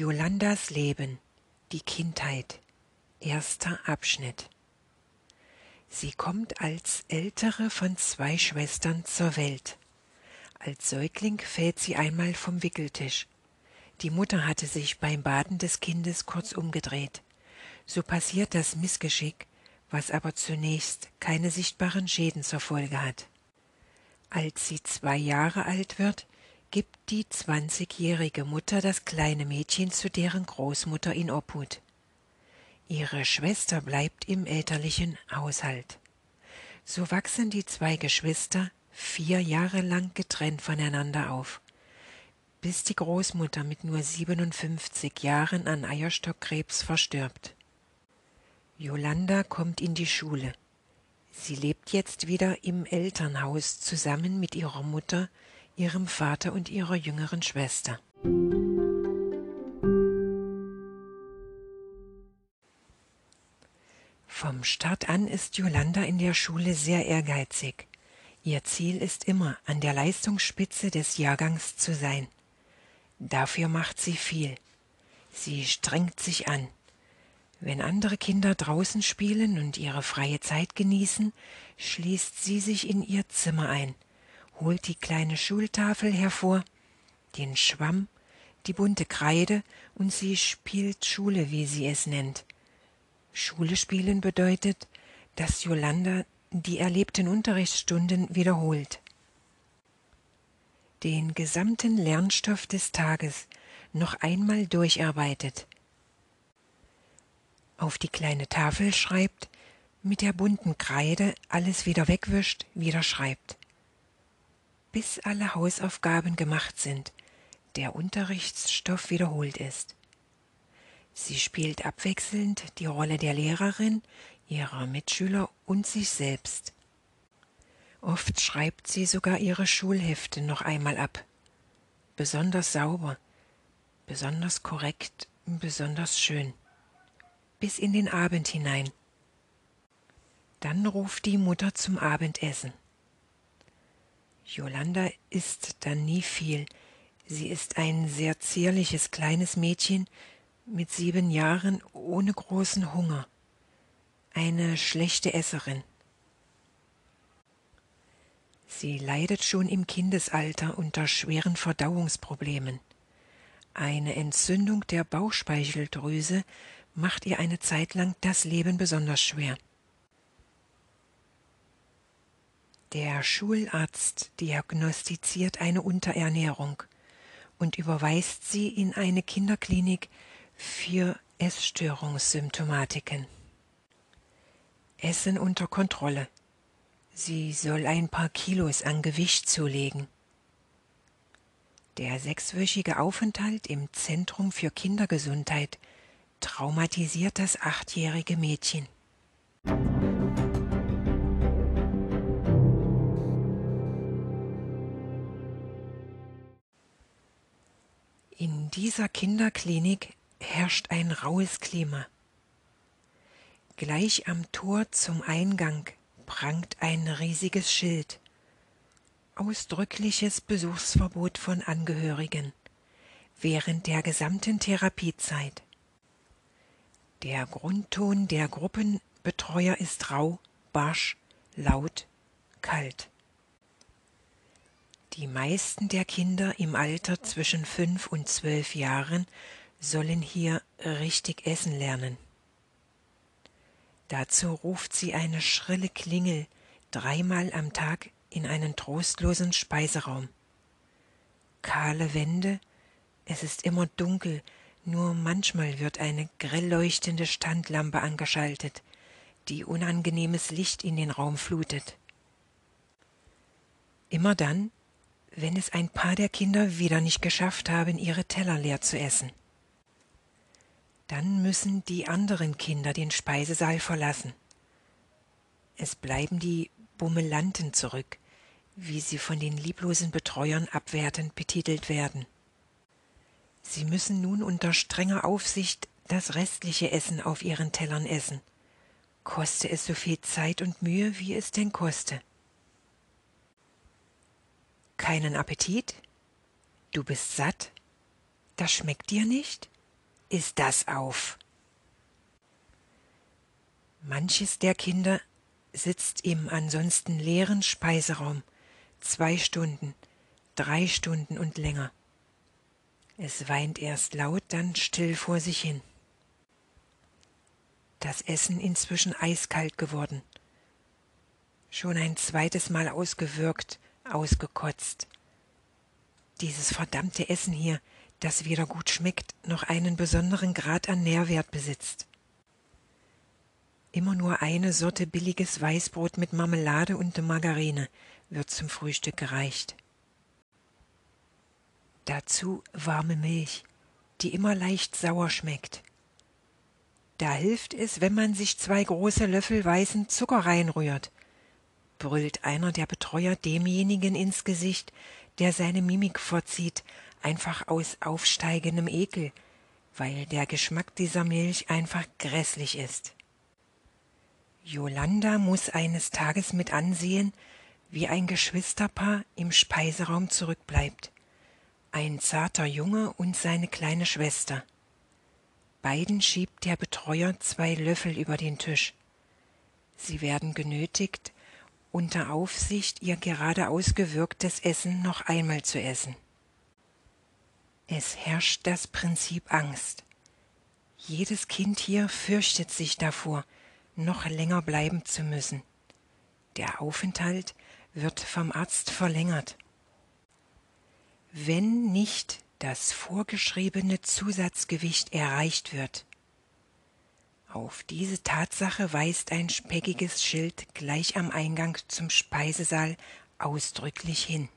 Jolandas Leben, die Kindheit, erster Abschnitt. Sie kommt als ältere von zwei Schwestern zur Welt. Als Säugling fällt sie einmal vom Wickeltisch. Die Mutter hatte sich beim Baden des Kindes kurz umgedreht. So passiert das Missgeschick, was aber zunächst keine sichtbaren Schäden zur Folge hat. Als sie zwei Jahre alt wird, gibt die zwanzigjährige Mutter das kleine Mädchen zu deren Großmutter in Obhut. Ihre Schwester bleibt im elterlichen Haushalt. So wachsen die zwei Geschwister vier Jahre lang getrennt voneinander auf, bis die Großmutter mit nur 57 Jahren an Eierstockkrebs verstirbt. Jolanda kommt in die Schule. Sie lebt jetzt wieder im Elternhaus zusammen mit ihrer Mutter, ihrem Vater und ihrer jüngeren Schwester. Vom Start an ist Jolanda in der Schule sehr ehrgeizig. Ihr Ziel ist immer, an der Leistungsspitze des Jahrgangs zu sein. Dafür macht sie viel. Sie strengt sich an. Wenn andere Kinder draußen spielen und ihre freie Zeit genießen, schließt sie sich in ihr Zimmer ein, holt die kleine Schultafel hervor, den Schwamm, die bunte Kreide und sie spielt Schule, wie sie es nennt. Schule spielen bedeutet, dass Jolanda die erlebten Unterrichtsstunden wiederholt. Den gesamten Lernstoff des Tages noch einmal durcharbeitet – auf die kleine Tafel schreibt, mit der bunten Kreide alles wieder wegwischt, wieder schreibt. Bis alle Hausaufgaben gemacht sind, der Unterrichtsstoff wiederholt ist. Sie spielt abwechselnd die Rolle der Lehrerin, ihrer Mitschüler und sich selbst. Oft schreibt sie sogar ihre Schulhefte noch einmal ab. Besonders sauber, besonders korrekt, besonders schön bis in den Abend hinein. Dann ruft die Mutter zum Abendessen. Jolanda isst dann nie viel. Sie ist ein sehr zierliches kleines Mädchen mit sieben Jahren ohne großen Hunger. Eine schlechte Esserin. Sie leidet schon im Kindesalter unter schweren Verdauungsproblemen. Eine Entzündung der Bauchspeicheldrüse macht ihr eine Zeit lang das Leben besonders schwer. Der Schularzt diagnostiziert eine Unterernährung und überweist sie in eine Kinderklinik für Essstörungssymptomatiken. Essen unter Kontrolle. Sie soll ein paar Kilos an Gewicht zulegen. Der sechswöchige Aufenthalt im Zentrum für Kindergesundheit traumatisiert das achtjährige Mädchen. In dieser Kinderklinik herrscht ein raues Klima. Gleich am Tor zum Eingang prangt ein riesiges Schild. Ausdrückliches Besuchsverbot von Angehörigen während der gesamten Therapiezeit. Der Grundton der Gruppenbetreuer ist rau, barsch, laut, kalt. Die meisten der Kinder im Alter zwischen fünf und zwölf Jahren sollen hier richtig essen lernen. Dazu ruft sie eine schrille Klingel dreimal am Tag in einen trostlosen Speiseraum. Kahle Wände, es ist immer dunkel, nur manchmal wird eine grell leuchtende Standlampe angeschaltet, die unangenehmes Licht in den Raum flutet. Immer dann, wenn es ein paar der Kinder wieder nicht geschafft haben, ihre Teller leer zu essen. Dann müssen die anderen Kinder den Speisesaal verlassen. Es bleiben die Bummelanten zurück, wie sie von den lieblosen Betreuern abwertend betitelt werden. Sie müssen nun unter strenger Aufsicht das restliche Essen auf ihren Tellern essen, koste es so viel Zeit und Mühe, wie es denn koste. Keinen Appetit? Du bist satt? Das schmeckt dir nicht? ist das auf. Manches der Kinder sitzt im ansonsten leeren Speiseraum zwei Stunden, drei Stunden und länger. Es weint erst laut, dann still vor sich hin. Das Essen inzwischen eiskalt geworden. Schon ein zweites Mal ausgewürgt, ausgekotzt. Dieses verdammte Essen hier, das weder gut schmeckt noch einen besonderen Grad an Nährwert besitzt. Immer nur eine Sorte billiges Weißbrot mit Marmelade und Margarine wird zum Frühstück gereicht. Dazu warme Milch, die immer leicht sauer schmeckt. Da hilft es, wenn man sich zwei große Löffel weißen Zucker reinrührt, brüllt einer der Betreuer demjenigen ins Gesicht, der seine Mimik vorzieht, einfach aus aufsteigendem Ekel, weil der Geschmack dieser Milch einfach grässlich ist. Jolanda muss eines Tages mit ansehen, wie ein Geschwisterpaar im Speiseraum zurückbleibt. Ein zarter Junge und seine kleine Schwester. Beiden schiebt der Betreuer zwei Löffel über den Tisch. Sie werden genötigt, unter Aufsicht ihr gerade ausgewirktes Essen noch einmal zu essen. Es herrscht das Prinzip Angst. Jedes Kind hier fürchtet sich davor, noch länger bleiben zu müssen. Der Aufenthalt wird vom Arzt verlängert. Wenn nicht das vorgeschriebene Zusatzgewicht erreicht wird. Auf diese Tatsache weist ein speckiges Schild gleich am Eingang zum Speisesaal ausdrücklich hin.